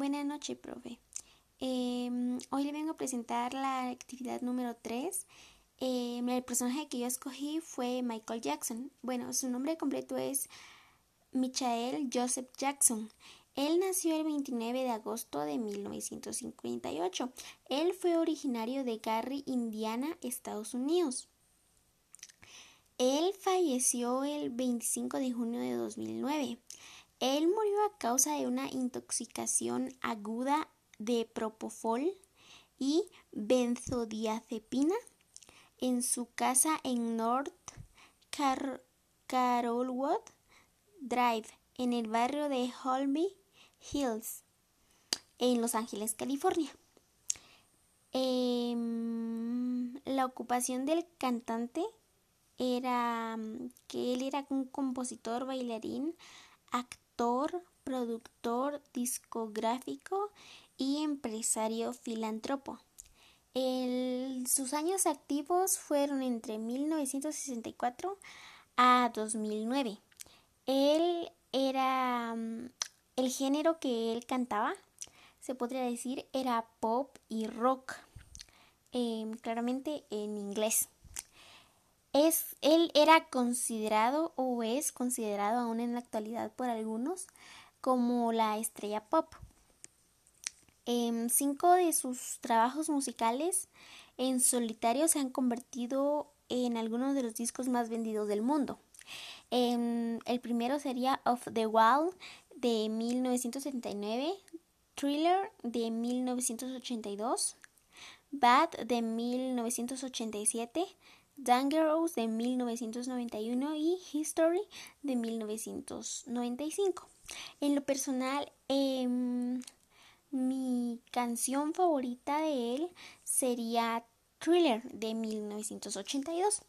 Buenas noches, profe. Em, hoy le vengo a presentar la actividad número 3. Em, el personaje que yo escogí fue Michael Jackson. Bueno, su nombre completo es Michael Joseph Jackson. Él nació el 29 de agosto de 1958. Él fue originario de Gary, Indiana, Estados Unidos. Él falleció el 25 de junio de 2009. Él murió a causa de una intoxicación aguda de propofol y benzodiazepina en su casa en North Carolwood Drive, en el barrio de Holby Hills, en Los Ángeles, California. Em, la ocupación del cantante era mm, que él era un compositor, bailarín, actor, productor discográfico y empresario filántropo. sus años activos fueron entre 1964 a 2009. Él era mm, el género que él cantaba, se podría decir, era pop y rock, em, claramente en inglés. Es, él era considerado o es considerado aún en la actualidad por algunos como la estrella pop. Em, cinco de sus trabajos musicales en solitario se han convertido en algunos de los discos más vendidos del mundo. Em, el primero sería Off the Wall de 1979, Thriller de 1982, Bad de 1987, Dangerous de 1991 y History de 1995. En lo personal, em, mi canción favorita de él sería Thriller de 1982.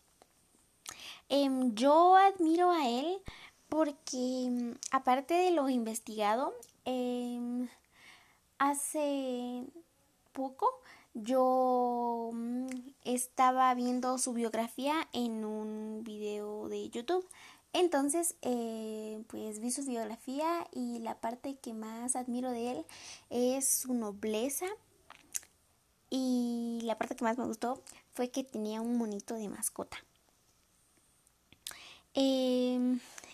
Em, yo admiro a él porque, em, aparte de lo investigado, hace poco yo mm, estaba viendo su biografía en un video de YouTube. Entonces, eh, pues vi su biografía y la parte que más admiro de él es su nobleza. Y la parte que más me gustó fue que tenía un monito de mascota. Em,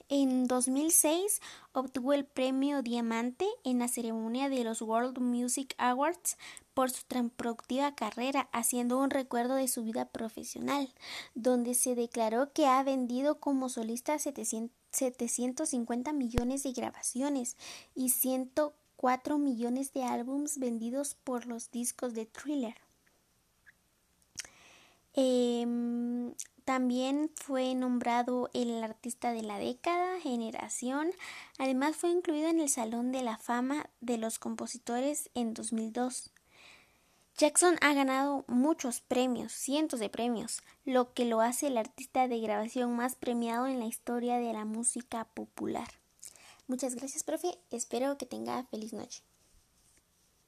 en 2006 obtuvo el premio Diamante en la ceremonia de los World Music Awards por su tan productiva carrera, haciendo un recuerdo de su vida profesional, donde se declaró que ha vendido como solista 750 millones de grabaciones y 104 millones de álbumes vendidos por los discos de Thriller. También fue nombrado el artista de la década, generación. Además fue incluido en el Salón de la Fama de los Compositores en 2002. Jackson ha ganado muchos premios, cientos de premios, lo que lo hace el artista de grabación más premiado en la historia de la música popular. Muchas gracias, profe. Espero que tenga feliz noche.